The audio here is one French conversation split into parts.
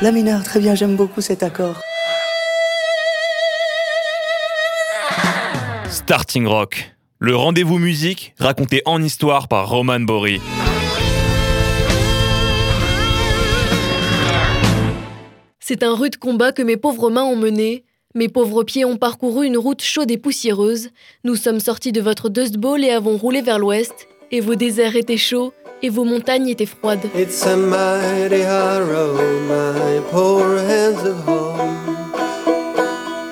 La mineur, très bien, j'aime beaucoup cet accord. Starting Rock, le rendez-vous musique raconté en histoire par Roman Bory. C'est un rude combat que mes pauvres mains ont mené. Mes pauvres pieds ont parcouru une route chaude et poussiéreuse. Nous sommes sortis de votre Dust Bowl et avons roulé vers l'ouest. Et vos déserts étaient chauds et vos montagnes étaient froides. It's a mighty hard road, my poor hands of home.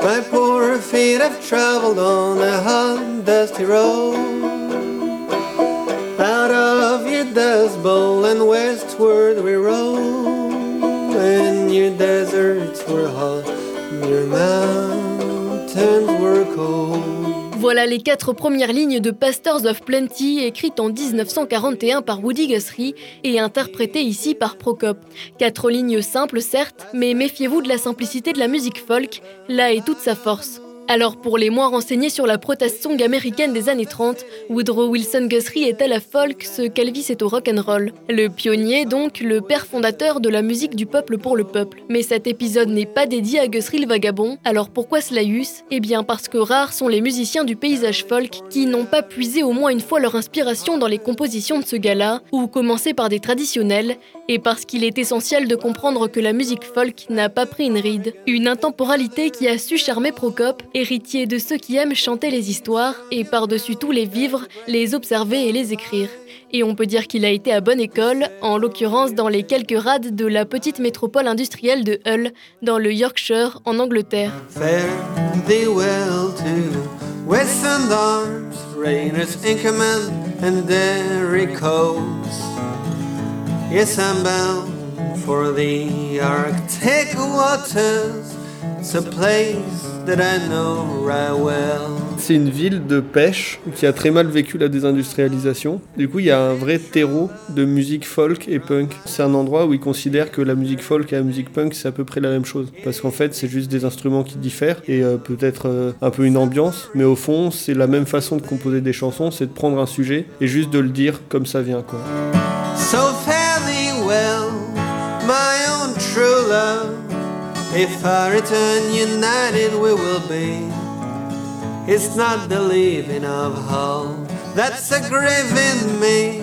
My poor feet have traveled on a hot, dusty road. Out of your dust bowl and westward we rode. And your deserts were hot, your mountains were cold. Voilà les quatre premières lignes de Pastors of Plenty, écrites en 1941 par Woody Guthrie et interprétées ici par Procop. Quatre lignes simples, certes, mais méfiez-vous de la simplicité de la musique folk, là est toute sa force. Alors pour les moins renseignés sur la protest song américaine des années 30, Woodrow Wilson Guthrie est à la folk ce qu'Elvis est au rock and roll. Le pionnier donc, le père fondateur de la musique du peuple pour le peuple. Mais cet épisode n'est pas dédié à Guthrie le vagabond, alors pourquoi Slayus Eh bien parce que rares sont les musiciens du paysage folk qui n'ont pas puisé au moins une fois leur inspiration dans les compositions de ce gars-là, ou commencé par des traditionnels, et parce qu'il est essentiel de comprendre que la musique folk n'a pas pris une ride. Une intemporalité qui a su charmer Procop héritier de ceux qui aiment chanter les histoires et par-dessus tout les vivre, les observer et les écrire. Et on peut dire qu'il a été à bonne école, en l'occurrence dans les quelques rades de la petite métropole industrielle de Hull, dans le Yorkshire, en Angleterre. For the Arctic waters. It's place C'est une ville de pêche qui a très mal vécu la désindustrialisation. Du coup, il y a un vrai terreau de musique folk et punk. C'est un endroit où ils considèrent que la musique folk et la musique punk, c'est à peu près la même chose. Parce qu'en fait, c'est juste des instruments qui diffèrent et euh, peut-être euh, un peu une ambiance. Mais au fond, c'est la même façon de composer des chansons, c'est de prendre un sujet et juste de le dire comme ça vient, quoi. So well, my own true love. If I return united, we will be. It's not the leaving of Hull that's a grieving me,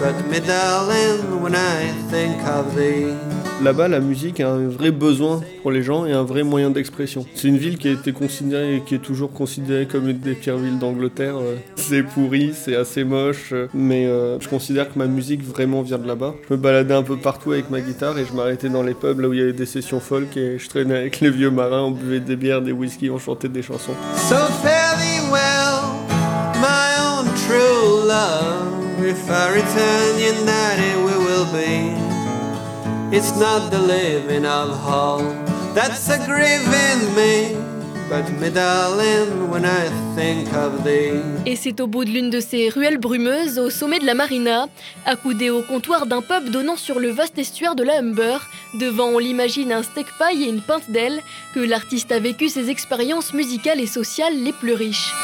but me darling, when I think of thee. Là-bas, la musique a un vrai besoin pour les gens et un vrai moyen d'expression. C'est une ville qui a été considérée et qui est toujours considérée comme une des pires villes d'Angleterre. Euh, C'est pourri, c'est assez moche, euh, mais euh, je considère que ma musique vraiment vient de là-bas. Je me baladais un peu partout avec ma guitare et je m'arrêtais dans les pubs là où il y avait des sessions folk et je traînais avec les vieux marins, on buvait des bières, des whisky, on chantait des chansons. So well, my own true love. If I return united, we will be. It's not the living of Hull that's a grieving me. Et c'est au bout de l'une de ces ruelles brumeuses, au sommet de la marina, accoudé au comptoir d'un pub donnant sur le vaste estuaire de la Humber, devant on l'imagine un steak pie et une pinte d'aile, que l'artiste a vécu ses expériences musicales et sociales les plus riches.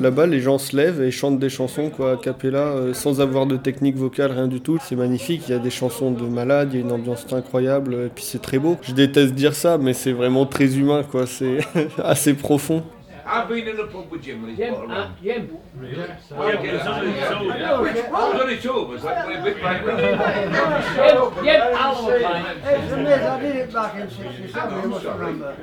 Là-bas, les gens se lèvent et chantent des chansons quoi, a cappella, euh, sans avoir de technique vocale, rien du tout. C'est magnifique, il y a des chansons de malades, il y a une ambiance incroyable, et puis c'est très beau. Je déteste dire ça, mais c'est vraiment très humain, quoi. C'est assez profond. I've been in the pub with Jim when he's Jim, bought a uh, rum. Jim. Well, yeah, there's only two of us. Like, we're a bit like Jim, Jim, Alan will play. It's a myth, I did it back in 67, you must remember.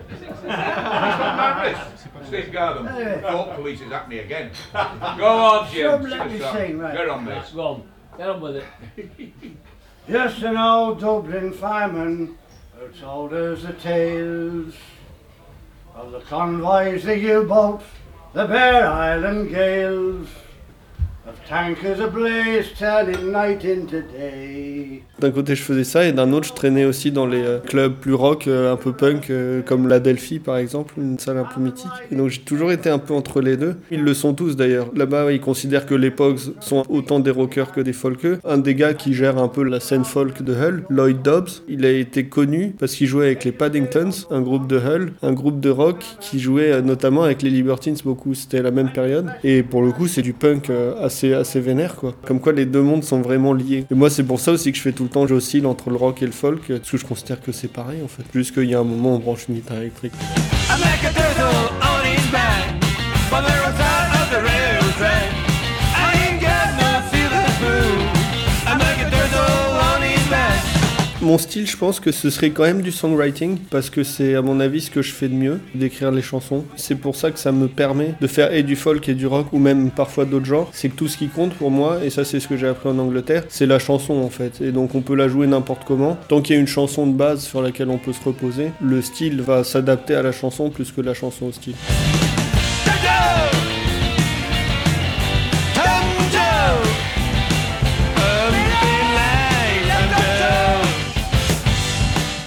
Steve Garden. Thought police is at me again. Go on, Jim. Some let me Stop. sing, right. Get on, mate. Go on, get on with it. Just an old Dublin fireman who told us the tales of the convoys, the U-boats, the Bear Island gales, D'un côté, je faisais ça, et d'un autre, je traînais aussi dans les euh, clubs plus rock, euh, un peu punk, euh, comme la Delphi par exemple, une salle un peu mythique. Et donc j'ai toujours été un peu entre les deux. Ils le sont tous d'ailleurs. Là-bas, ils considèrent que les Pogs sont autant des rockers que des folkeux. Un des gars qui gère un peu la scène folk de Hull, Lloyd Dobbs, il a été connu parce qu'il jouait avec les Paddingtons, un groupe de Hull, un groupe de rock qui jouait notamment avec les Libertines beaucoup. C'était la même période. Et pour le coup, c'est du punk euh, assez vénère quoi. Comme quoi les deux mondes sont vraiment liés. Et moi c'est pour ça aussi que je fais tout le temps, j'oscille entre le rock et le folk, parce que je considère que c'est pareil en fait. Juste qu'il y a un moment on branche une guitare électrique. Mon style, je pense que ce serait quand même du songwriting, parce que c'est à mon avis ce que je fais de mieux, d'écrire les chansons. C'est pour ça que ça me permet de faire et du folk et du rock, ou même parfois d'autres genres. C'est que tout ce qui compte pour moi, et ça c'est ce que j'ai appris en Angleterre, c'est la chanson en fait. Et donc on peut la jouer n'importe comment. Tant qu'il y a une chanson de base sur laquelle on peut se reposer, le style va s'adapter à la chanson plus que la chanson au style.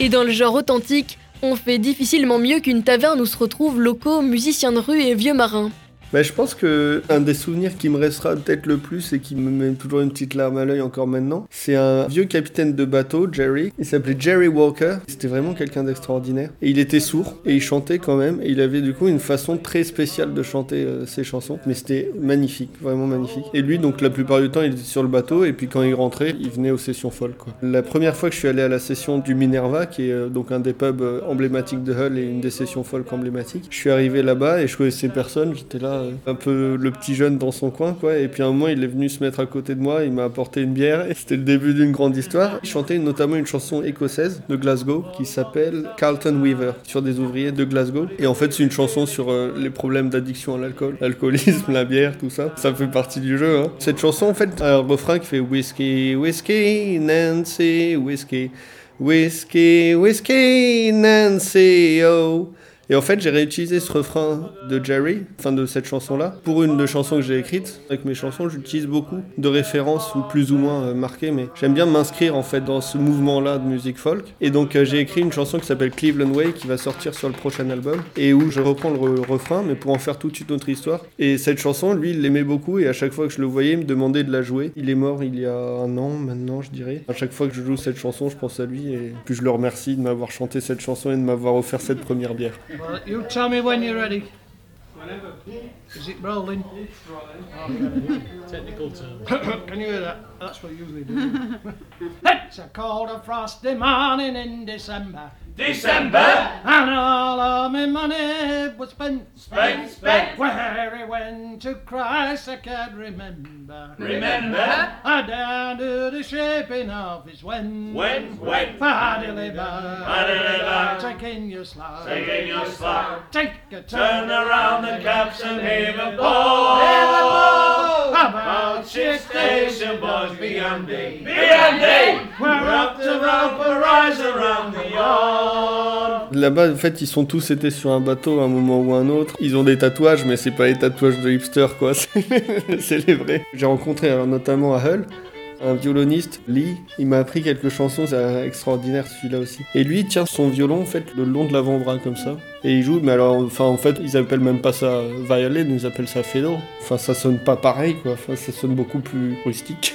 Et dans le genre authentique, on fait difficilement mieux qu'une taverne où se retrouvent locaux, musiciens de rue et vieux marins. Bah, je pense que un des souvenirs qui me restera peut-être le plus et qui me met toujours une petite larme à l'œil encore maintenant, c'est un vieux capitaine de bateau, Jerry. Il s'appelait Jerry Walker. C'était vraiment quelqu'un d'extraordinaire. Et il était sourd et il chantait quand même. Et il avait du coup une façon très spéciale de chanter euh, ses chansons. Mais c'était magnifique, vraiment magnifique. Et lui, donc la plupart du temps, il était sur le bateau et puis quand il rentrait, il venait aux sessions folles. Quoi. La première fois que je suis allé à la session du Minerva, qui est euh, donc un des pubs euh, emblématiques de Hull et une des sessions folk emblématiques, je suis arrivé là-bas et je connaissais personne. J'étais là euh, un peu le petit jeune dans son coin quoi et puis à un moment il est venu se mettre à côté de moi il m'a apporté une bière et c'était le début d'une grande histoire il chantait notamment une chanson écossaise de Glasgow qui s'appelle Carlton Weaver sur des ouvriers de Glasgow et en fait c'est une chanson sur euh, les problèmes d'addiction à l'alcool l'alcoolisme la bière tout ça ça fait partie du jeu hein. cette chanson en fait a un refrain qui fait whisky whisky Nancy whisky Whiskey, whiskey, Nancy, oh. Et en fait, j'ai réutilisé ce refrain de Jerry, fin de cette chanson-là, pour une de chansons que j'ai écrites. Avec mes chansons, j'utilise beaucoup de références, ou plus ou moins euh, marquées, mais j'aime bien m'inscrire en fait dans ce mouvement-là de musique folk. Et donc, euh, j'ai écrit une chanson qui s'appelle Cleveland Way, qui va sortir sur le prochain album, et où je reprends le re- refrain, mais pour en faire toute une autre histoire. Et cette chanson, lui, il l'aimait beaucoup, et à chaque fois que je le voyais, il me demandait de la jouer. Il est mort il y a un an maintenant, je dirais. À chaque fois que je joue cette chanson, je pense à lui, et puis je le remercie de m'avoir chanté cette chanson et de m'avoir offert cette première bière. Well, you tell me when you're ready. Is it rolling? Technical term. Can you hear that? That's what you usually do. it's a cold and frosty morning in December. December, And all of my money was spent. Spent, spent. Where he went to Christ I can't remember. remember, I down to the shaping of his when. when, when, Paddy liver. Paddy liver. Taking your slide. taking your slot, Take a turn around the caps and heave a How ball. about About ship station boys beyond day, Beyond beyond day, We're we're up to rope a rise around the yard. Là-bas, en fait, ils sont tous été sur un bateau à un moment ou un autre. Ils ont des tatouages, mais c'est pas les tatouages de hipster, quoi. C'est c'est les vrais. J'ai rencontré alors, notamment à Hull un violoniste, Lee. Il m'a appris quelques chansons, c'est extraordinaire celui-là aussi. Et lui, tient son violon, en fait, le long de l'avant-bras comme ça. Et il joue, mais alors, enfin, en fait, ils appellent même pas ça violin, ils appellent ça fiddle. Enfin, ça sonne pas pareil, quoi. Enfin, ça sonne beaucoup plus rustique.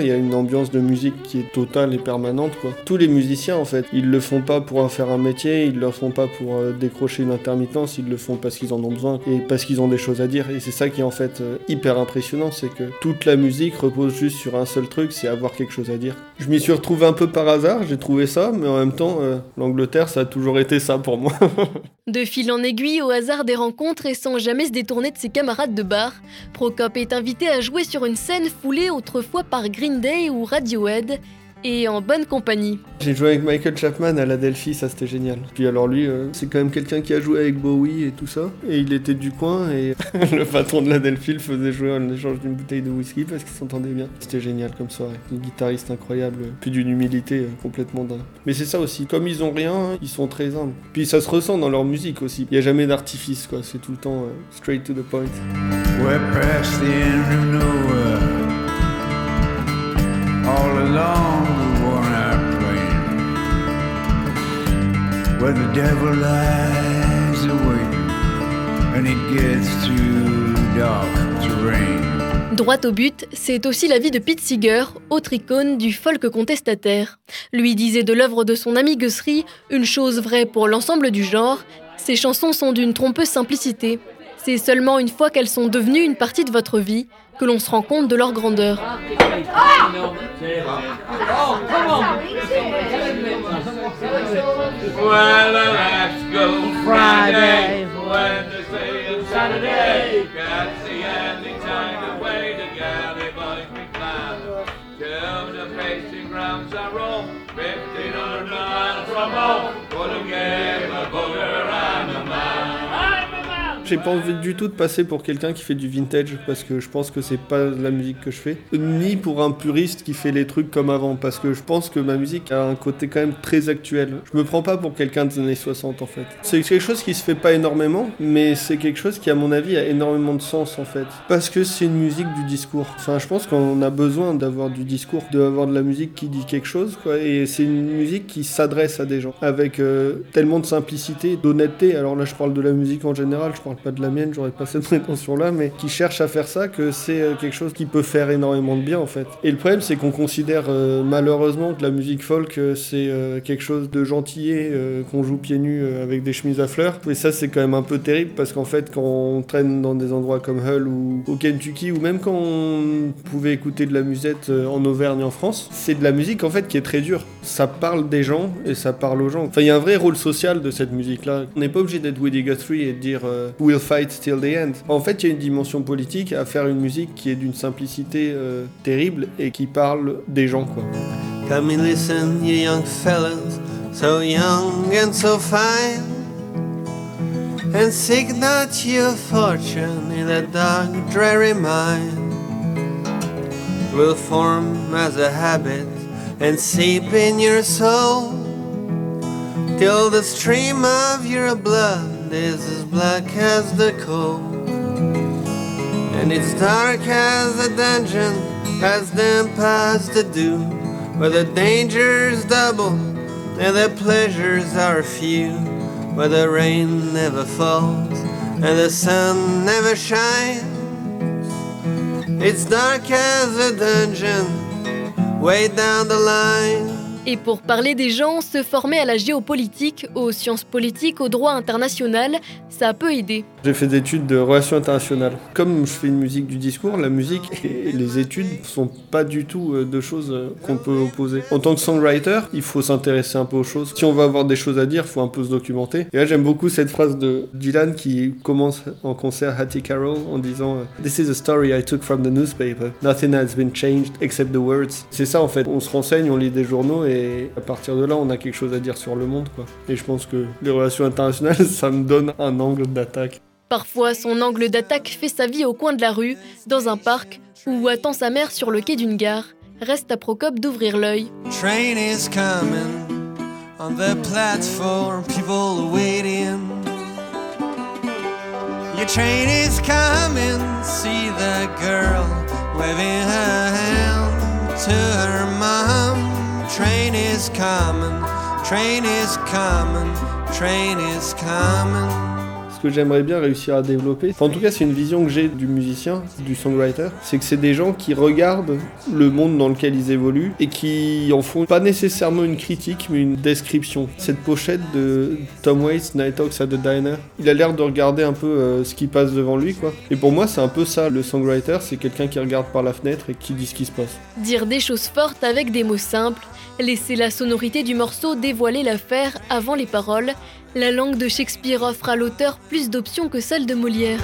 Il y a une ambiance de musique qui est totale et permanente. Quoi. Tous les musiciens, en fait, ils le font pas pour en faire un métier, ils le font pas pour euh, décrocher une intermittence, ils le font parce qu'ils en ont besoin et parce qu'ils ont des choses à dire. Et c'est ça qui est en fait euh, hyper impressionnant, c'est que toute la musique repose juste sur un seul truc, c'est avoir quelque chose à dire. Je m'y suis retrouvé un peu par hasard, j'ai trouvé ça, mais en même temps, euh, l'Angleterre, ça a toujours été ça pour moi. De fil en aiguille, au hasard des rencontres et sans jamais se détourner de ses camarades de bar, Procop est invité à jouer sur une scène foulée autrefois par Green Day ou Radiohead, et en bonne compagnie. J'ai joué avec Michael Chapman à la Delphi, ça c'était génial. Puis alors lui, euh, c'est quand même quelqu'un qui a joué avec Bowie et tout ça. Et il était du coin et le patron de la Delphi le faisait jouer en échange d'une bouteille de whisky parce qu'ils s'entendaient bien. C'était génial comme soirée. Un guitariste incroyable, puis d'une humilité euh, complètement dingue. Mais c'est ça aussi, comme ils ont rien, ils sont très humbles. Puis ça se ressent dans leur musique aussi. Il n'y a jamais d'artifice quoi, c'est tout le temps euh, straight to the point. We're along the worn out plain. Where the devil lies awake. And it gets too dark to rain. Droit au but, c'est aussi la vie de Pete Seeger, autre icône du folk contestataire. Lui disait de l'œuvre de son ami Guthrie une chose vraie pour l'ensemble du genre ses chansons sont d'une trompeuse simplicité. C'est seulement une fois qu'elles sont devenues une partie de votre vie que l'on se rend compte de leur grandeur. J'ai pas envie du tout de passer pour quelqu'un qui fait du vintage parce que je pense que c'est pas la musique que je fais, ni pour un puriste qui fait les trucs comme avant parce que je pense que ma musique a un côté quand même très actuel. Je me prends pas pour quelqu'un des années 60 en fait. C'est quelque chose qui se fait pas énormément, mais c'est quelque chose qui à mon avis a énormément de sens en fait parce que c'est une musique du discours. Enfin, je pense qu'on a besoin d'avoir du discours, d'avoir de la musique qui dit quelque chose quoi et c'est une musique qui s'adresse à des gens avec euh, tellement de simplicité, d'honnêteté. Alors là, je parle de la musique en général, je parle pas de la mienne, j'aurais pas cette prétention là, mais qui cherche à faire ça, que c'est euh, quelque chose qui peut faire énormément de bien en fait. Et le problème, c'est qu'on considère euh, malheureusement que la musique folk, euh, c'est quelque chose de gentillet, euh, qu'on joue pieds nus avec des chemises à fleurs. Et ça, c'est quand même un peu terrible parce qu'en fait, quand on traîne dans des endroits comme Hull ou au Kentucky, ou même quand on pouvait écouter de la musette en Auvergne en France, c'est de la musique en fait qui est très dure. Ça parle des gens et ça parle aux gens. Enfin, il y a un vrai rôle social de cette musique-là. On n'est pas obligé d'être Woody Guthrie et de dire We'll fight till the end. En fait, il y a une dimension politique à faire une musique qui est d'une simplicité euh, terrible et qui parle des gens, quoi. Come and listen, you young fellas, so young and so fine. And seek not your fortune in that dark, dreary mind. Will form as a habit and seep in your soul. Till the stream of your blood is as black as the coal. And it's dark as a dungeon, as damp as the dew, where the dangers double and the pleasures are few, where the rain never falls and the sun never shines. It's dark as a dungeon, way down the line. Et pour parler des gens, se former à la géopolitique, aux sciences politiques, au droit international, ça peut aider. J'ai fait des études de relations internationales. Comme je fais une musique du discours, la musique et les études sont pas du tout euh, deux choses euh, qu'on peut opposer. En tant que songwriter, il faut s'intéresser un peu aux choses. Si on veut avoir des choses à dire, il faut un peu se documenter. Et là, j'aime beaucoup cette phrase de Dylan qui commence en concert Hattie Carroll en disant euh, This is a story I took from the newspaper. Nothing has been changed except the words. C'est ça en fait. On se renseigne, on lit des journaux et à partir de là, on a quelque chose à dire sur le monde. Quoi. Et je pense que les relations internationales, ça me donne un angle d'attaque. Parfois, son angle d'attaque fait sa vie au coin de la rue, dans un parc, ou attend sa mère sur le quai d'une gare. Reste à Procope d'ouvrir l'œil. Train is coming on the platform, people waiting. Your train is coming, see the girl waving her hand to her mom. Train is coming, train is coming, train is coming. Ce que j'aimerais bien réussir à développer, enfin, en tout cas c'est une vision que j'ai du musicien, du songwriter, c'est que c'est des gens qui regardent le monde dans lequel ils évoluent et qui en font pas nécessairement une critique mais une description. Cette pochette de Tom Waits, Night Hawks at the Diner, il a l'air de regarder un peu euh, ce qui passe devant lui quoi. Et pour moi c'est un peu ça, le songwriter c'est quelqu'un qui regarde par la fenêtre et qui dit ce qui se passe. Dire des choses fortes avec des mots simples, laisser la sonorité du morceau dévoiler l'affaire avant les paroles, la langue de Shakespeare offre à l'auteur plus d'options que celle de Molière.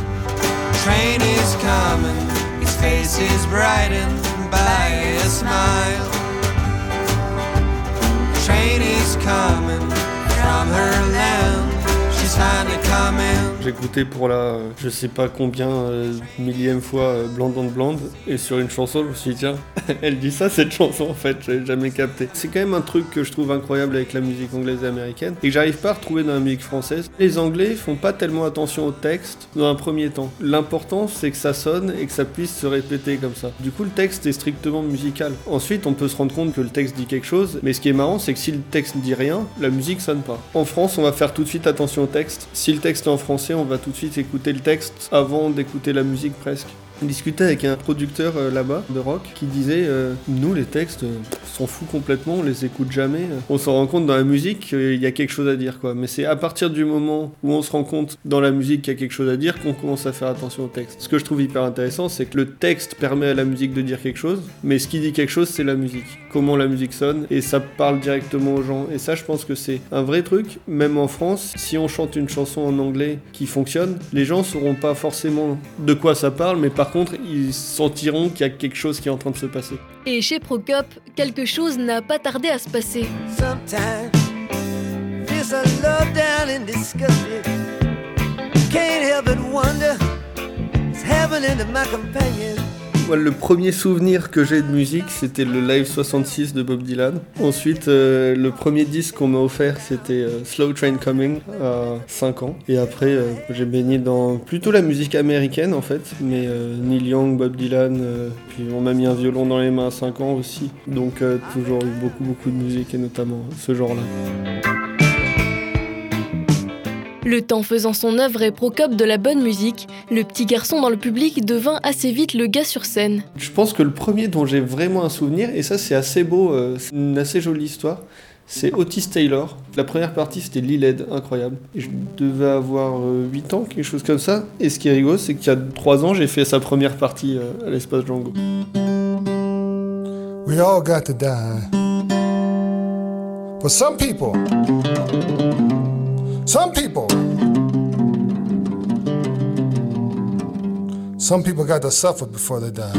J'écoutais pour la, je sais pas combien, euh, millième fois euh, Blonde on Blonde, et sur une chanson, je me suis dit, tiens, elle dit ça cette chanson en fait, j'avais jamais capté. C'est quand même un truc que je trouve incroyable avec la musique anglaise et américaine, et que j'arrive pas à retrouver dans la musique française. Les Anglais font pas tellement attention au texte dans un premier temps. L'important, c'est que ça sonne et que ça puisse se répéter comme ça. Du coup, le texte est strictement musical. Ensuite, on peut se rendre compte que le texte dit quelque chose, mais ce qui est marrant, c'est que si le texte dit rien, la musique sonne pas. En France, on va faire tout de suite attention au texte. Si le texte est en français, on va tout de suite écouter le texte avant d'écouter la musique presque. On discutait avec un producteur euh, là-bas de rock qui disait euh, nous les textes euh, on s'en fout complètement on les écoute jamais. On s'en rend compte dans la musique qu'il y a quelque chose à dire quoi mais c'est à partir du moment où on se rend compte dans la musique qu'il y a quelque chose à dire qu'on commence à faire attention au texte. Ce que je trouve hyper intéressant c'est que le texte permet à la musique de dire quelque chose mais ce qui dit quelque chose c'est la musique comment la musique sonne et ça parle directement aux gens et ça je pense que c'est un vrai truc même en France si on chante une chanson en anglais qui fonctionne les gens sauront pas forcément de quoi ça parle mais par contre ils sentiront qu'il y a quelque chose qui est en train de se passer Et chez Procop, quelque chose n'a pas tardé à se passer. Sometimes feels a love down and disgust me. Can't help but wonder. It's heaven into my companion? Le premier souvenir que j'ai de musique, c'était le live 66 de Bob Dylan. Ensuite, euh, le premier disque qu'on m'a offert, c'était euh, Slow Train Coming à 5 ans. Et après, euh, j'ai baigné dans plutôt la musique américaine en fait, mais Neil Young, Bob Dylan, puis on m'a mis un violon dans les mains à 5 ans aussi. Donc toujours eu beaucoup beaucoup de musique et notamment ce genre-là. Le temps faisant son œuvre et Procop de la bonne musique, le petit garçon dans le public devint assez vite le gars sur scène. Je pense que le premier dont j'ai vraiment un souvenir, et ça c'est assez beau, euh, c'est une assez jolie histoire, c'est Otis Taylor. La première partie c'était Liled, incroyable. Et je devais avoir euh, 8 ans, quelque chose comme ça. Et ce qui est rigolo, c'est qu'il y a 3 ans, j'ai fait sa première partie euh, à l'espace Django. We all got to die. But some people, some people, some people got to suffer before they die.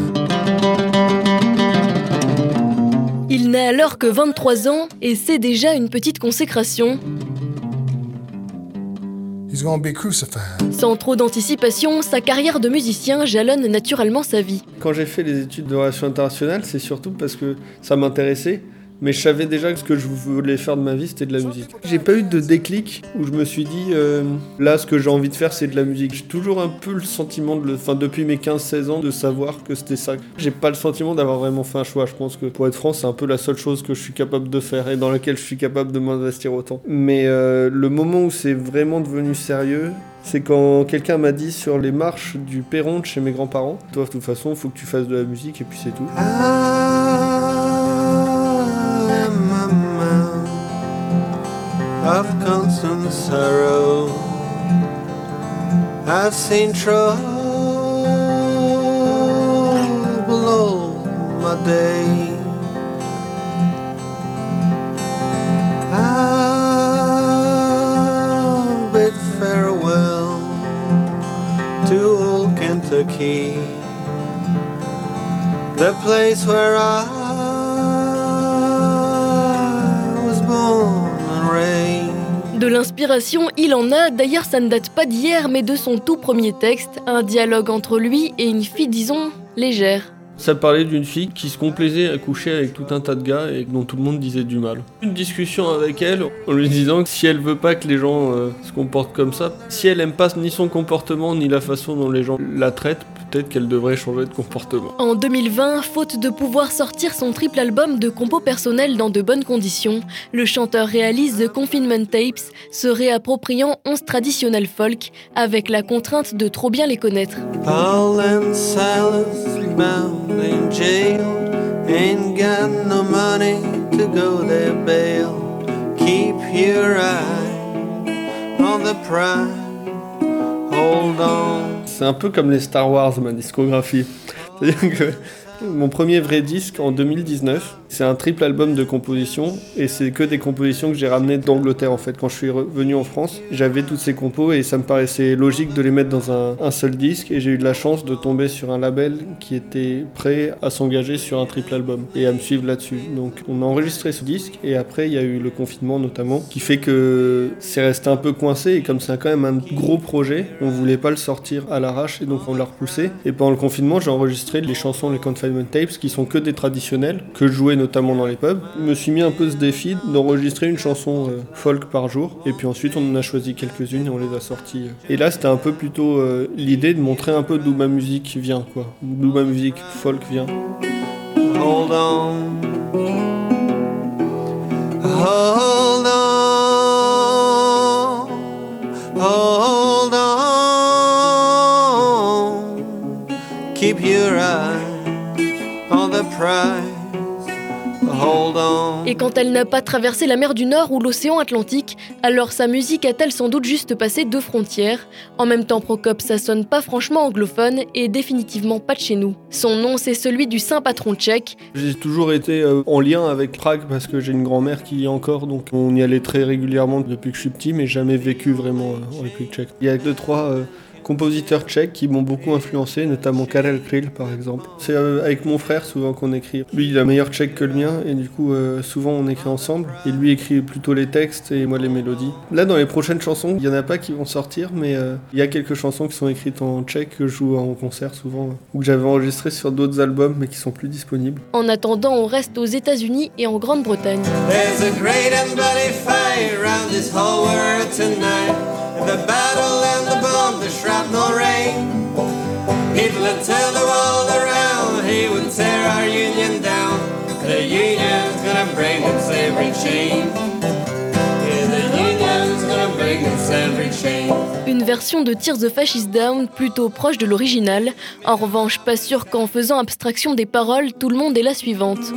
Il n'a alors que 23 ans et c'est déjà une petite consécration. He's gonna be crucified. Sans trop d'anticipation, sa carrière de musicien jalonne naturellement sa vie. Quand j'ai fait les études de relations internationales, c'est surtout parce que ça m'intéressait. Mais je savais déjà que ce que je voulais faire de ma vie, c'était de la musique. J'ai pas eu de déclic où je me suis dit, euh, là, ce que j'ai envie de faire, c'est de la musique. J'ai toujours un peu le sentiment, de le, enfin, depuis mes 15-16 ans, de savoir que c'était ça. J'ai pas le sentiment d'avoir vraiment fait un choix. Je pense que pour être franc, c'est un peu la seule chose que je suis capable de faire et dans laquelle je suis capable de m'investir autant. Mais euh, le moment où c'est vraiment devenu sérieux, c'est quand quelqu'un m'a dit sur les marches du perron de chez mes grands-parents, toi, de toute façon, faut que tu fasses de la musique et puis c'est tout. I of constant sorrow. I've seen trouble all my day. I'll bid farewell to old Kentucky, the place where I De l'inspiration, il en a, d'ailleurs ça ne date pas d'hier, mais de son tout premier texte, un dialogue entre lui et une fille, disons, légère. Ça parlait d'une fille qui se complaisait à coucher avec tout un tas de gars et dont tout le monde disait du mal. Une discussion avec elle en lui disant que si elle veut pas que les gens euh, se comportent comme ça, si elle aime pas ni son comportement ni la façon dont les gens la traitent, peut-être qu'elle devrait changer de comportement. En 2020, faute de pouvoir sortir son triple album de compos personnels dans de bonnes conditions, le chanteur réalise The Confinement Tapes, se réappropriant 11 traditionnels folk avec la contrainte de trop bien les connaître. Paul and Silas bound in jail ain't got no money to go their bail. Keep your eye on the prize. Hold on. C'est un peu comme les Star Wars, ma discographie. C'est-à-dire que mon premier vrai disque en 2019, C'est un triple album de compositions et c'est que des compositions que j'ai ramenées d'Angleterre en fait. Quand je suis revenu en France, j'avais toutes ces compos et ça me paraissait logique de les mettre dans un, seul disque et j'ai eu de la chance de tomber sur un label qui était prêt à s'engager sur un triple album et à me suivre là-dessus. Donc on a enregistré ce disque et après il y a eu le confinement notamment qui fait que c'est resté un peu coincé et comme c'est quand même un gros projet, on voulait pas le sortir à l'arrache et donc on l'a repoussé. Et pendant le confinement, j'ai enregistré les chansons, les tapes qui sont que des traditionnels que je jouais notamment dans les pubs. Je me suis mis un peu ce défi d'enregistrer une chanson euh, folk par jour et puis ensuite on en a choisi quelques-unes et on les a sorties. Et là c'était un peu plutôt euh, l'idée de montrer un peu d'où ma musique vient quoi, d'où ma musique folk vient. Hold on. Hold on. Hold on. Keep your eye Et quand elle n'a pas traversé la mer du Nord ou l'océan Atlantique, alors sa musique a-t-elle sans doute juste passé deux frontières En même temps, Procop, ça sonne pas franchement anglophone et définitivement pas de chez nous. Son nom, c'est celui du saint patron tchèque. J'ai toujours été euh, en lien avec Prague parce que j'ai une grand-mère qui y est encore, donc on y allait très régulièrement depuis que je suis petit, mais jamais vécu vraiment euh, en République tchèque. Il y a deux, trois euh, compositeurs tchèques qui m'ont beaucoup influencé, notamment Karel Kryl par exemple. C'est euh, avec mon frère souvent qu'on écrit. Lui il a meilleur tchèque que le mien et du coup euh, souvent on écrit ensemble. Et lui écrit plutôt les textes et moi les mélodies. Là dans les prochaines chansons, il y en a pas qui vont sortir, mais euh, il y a quelques chansons qui sont écrites en tchèque que je joue en concert souvent ou que j'avais enregistrées sur d'autres albums mais qui sont plus disponibles. En attendant, on reste aux États-Unis et en Grande-Bretagne. There's a great and bloody fight around this whole world tonight. The battle and the bomb, the Une version de Tears the Fascist Down plutôt proche de l'original. En revanche, pas sûr qu'en faisant abstraction des paroles, tout le monde est la suivante.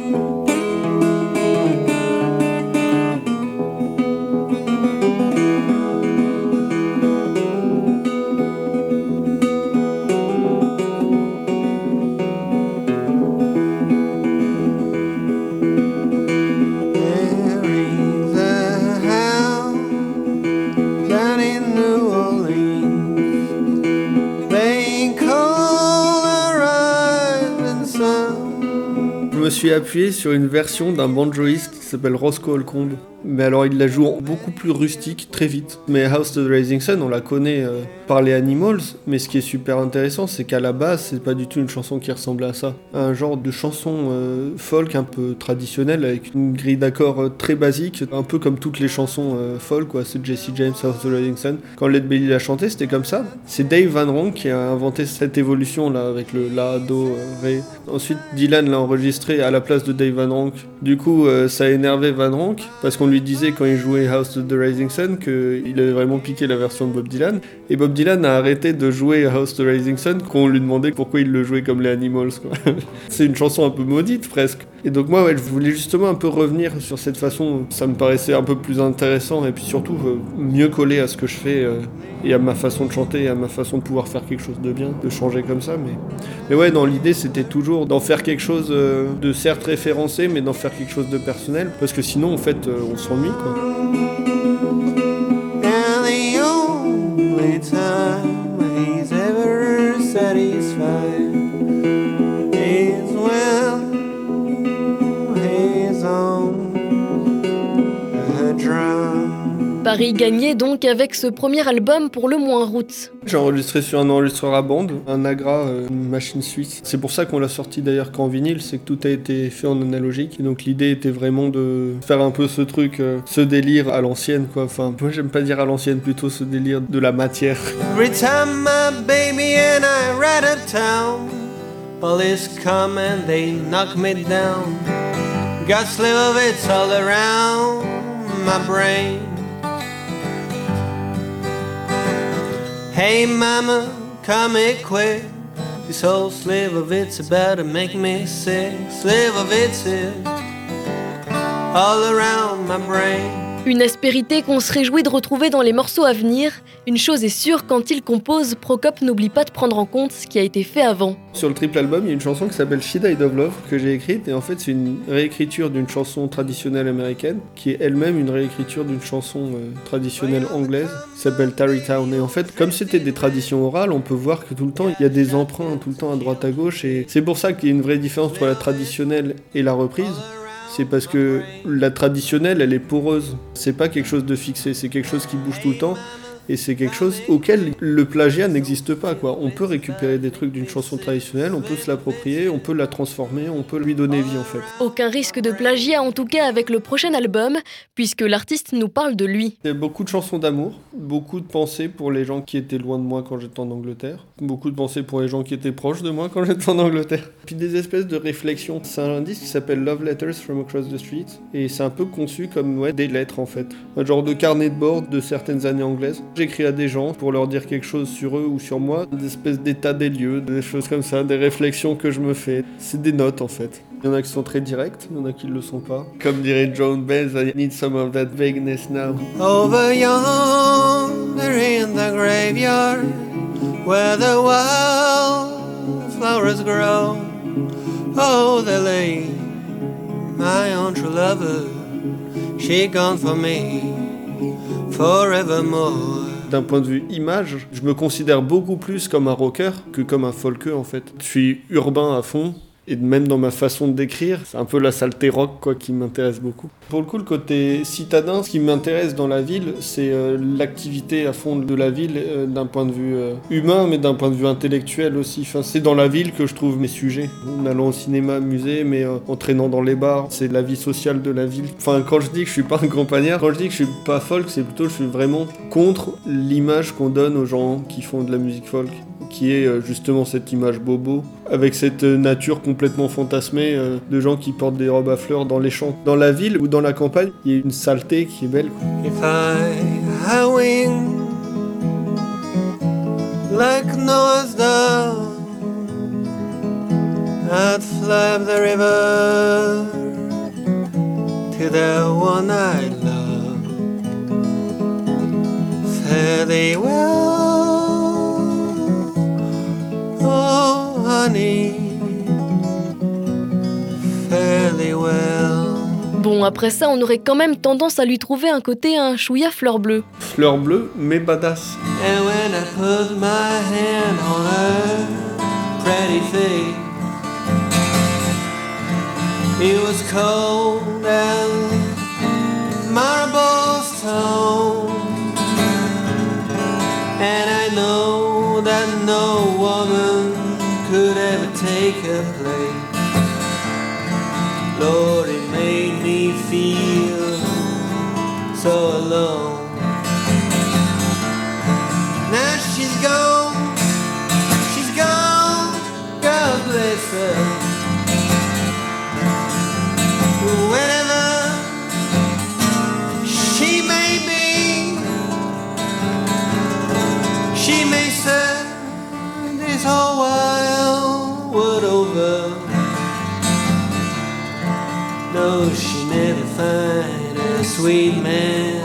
Appuyé sur une version d'un banjoiste qui s'appelle Roscoe Holcomb. Mais alors il la joue beaucoup plus rustique, très vite. Mais House to the Rising Sun, on la connaît euh, par les Animals, mais ce qui est super intéressant, c'est qu'à la base, c'est pas du tout une chanson qui ressemble à ça. Un genre de chanson euh, folk un peu traditionnelle, avec une grille d'accords euh, très basique, un peu comme toutes les chansons folk, quoi. C'est Jesse James, House to the Rising Sun. Quand Led Belly l'a chanté, c'était comme ça. C'est Dave Van Ronk qui a inventé cette évolution là, avec le La, Do, Ré. Ensuite, Dylan l'a enregistré à la place de Dave Van Ronk. Du coup, ça a énervé Van Ronk parce qu'on lui disait quand il jouait House to the Rising Sun qu'il avait vraiment piqué la version de Bob Dylan. Et Bob Dylan a arrêté de jouer House to the Rising Sun quand on lui demandait pourquoi il le jouait comme les Animals. C'est une chanson un peu maudite presque. Et donc moi, ouais, je voulais justement un peu revenir sur cette façon. Ça me paraissait un peu plus intéressant et puis surtout euh, mieux collé à ce que je fais euh, et à ma façon de chanter et à ma façon de pouvoir faire quelque chose de bien, de changer comme ça. Mais, mais ouais, dans l'idée, c'était toujours d'en faire quelque chose euh, de certes référencé, mais d'en faire quelque chose de personnel. Parce que sinon, en fait, on s'ennuie. Paris gagné donc avec ce premier album pour le moins route. J'ai enregistré sur un enregistreur à bande, un Agra, euh, une machine suisse. C'est pour ça qu'on l'a sorti d'ailleurs qu'en vinyle, c'est que tout a été fait en analogique. Et donc l'idée était vraiment de faire un peu ce truc, euh, ce délire à l'ancienne quoi. Enfin, moi j'aime pas dire à l'ancienne, plutôt ce délire de la matière. Every time my baby and I ride uptown, police come and they knock me down. Got slivovitz all around my brain. Hey mama, come here quick. This whole sliver of it's about to make me sick. Sliver of it's all around my brain. Une aspérité qu'on se réjouit de retrouver dans les morceaux à venir. Une chose est sûre, quand il compose, Procop n'oublie pas de prendre en compte ce qui a été fait avant. Sur le triple album, il y a une chanson qui s'appelle She Died of Love que j'ai écrite et en fait c'est une réécriture d'une chanson traditionnelle américaine qui est elle-même une réécriture d'une chanson euh, traditionnelle anglaise qui s'appelle Tarrytown et en fait comme c'était des traditions orales on peut voir que tout le temps il y a des emprunts tout le temps à droite à gauche et c'est pour ça qu'il y a une vraie différence entre la traditionnelle et la reprise c'est parce que la traditionnelle, elle est poreuse. C'est pas quelque chose de fixé, c'est quelque chose qui bouge tout le temps. Et c'est quelque chose auquel le plagiat n'existe pas. Quoi. On peut récupérer des trucs d'une chanson traditionnelle, on peut se l'approprier, on peut la transformer, on peut lui donner vie en fait. Aucun risque de plagiat en tout cas avec le prochain album, puisque l'artiste nous parle de lui. Il y a beaucoup de chansons d'amour, beaucoup de pensées pour les gens qui étaient loin de moi quand j'étais en Angleterre, beaucoup de pensées pour les gens qui étaient proches de moi quand j'étais en Angleterre. Puis des espèces de réflexions. C'est un disque qui s'appelle Love Letters from Across the Street, et c'est un peu conçu comme ouais, des lettres en fait. Un genre de carnet de bord de certaines années anglaises. J'écris à des gens pour leur dire quelque chose sur eux ou sur moi, des espèces d'état des lieux, des choses comme ça, des réflexions que je me fais. C'est des notes en fait. Il y en a qui sont très directes, il y en a qui ne le sont pas. Comme dirait Joan Baez, I need some of that vagueness now. Over yonder in the graveyard where the wild flowers grow. Oh, there lay my own true lover. She gone for me forevermore. D'un point de vue image, je me considère beaucoup plus comme un rocker que comme un folkeux en fait. Je suis urbain à fond. Et même dans ma façon de décrire, c'est un peu la saleté rock quoi qui m'intéresse beaucoup. Pour le coup, le côté citadin, ce qui m'intéresse dans la ville, c'est euh, l'activité à fond de la ville euh, d'un point de vue euh, humain, mais d'un point de vue intellectuel aussi. C'est dans la ville que je trouve mes sujets. En allant au cinéma, musée, mais en traînant dans les bars, c'est la vie sociale de la ville. Enfin, quand je dis que je suis pas un campagnard, quand je dis que je suis pas folk, c'est plutôt que je suis vraiment contre l'image qu'on donne aux gens qui font de la musique folk qui est euh, justement cette image bobo, avec cette euh, nature complètement fantasmée euh, de gens qui portent des robes à fleurs dans les champs. Dans la ville ou dans la campagne, il y a une saleté qui est belle. If I like Noah's I'd fly the river to the one I love. Fare thee well, thee well. Bon, après ça, on aurait quand même tendance à lui trouver un côté un chouïa fleur bleue. Fleur bleue, mais badass. And when I put my hand on her pretty face, it was cold and marble stone. And I know that no woman Lord, it made me feel so alone. She never find a sweet man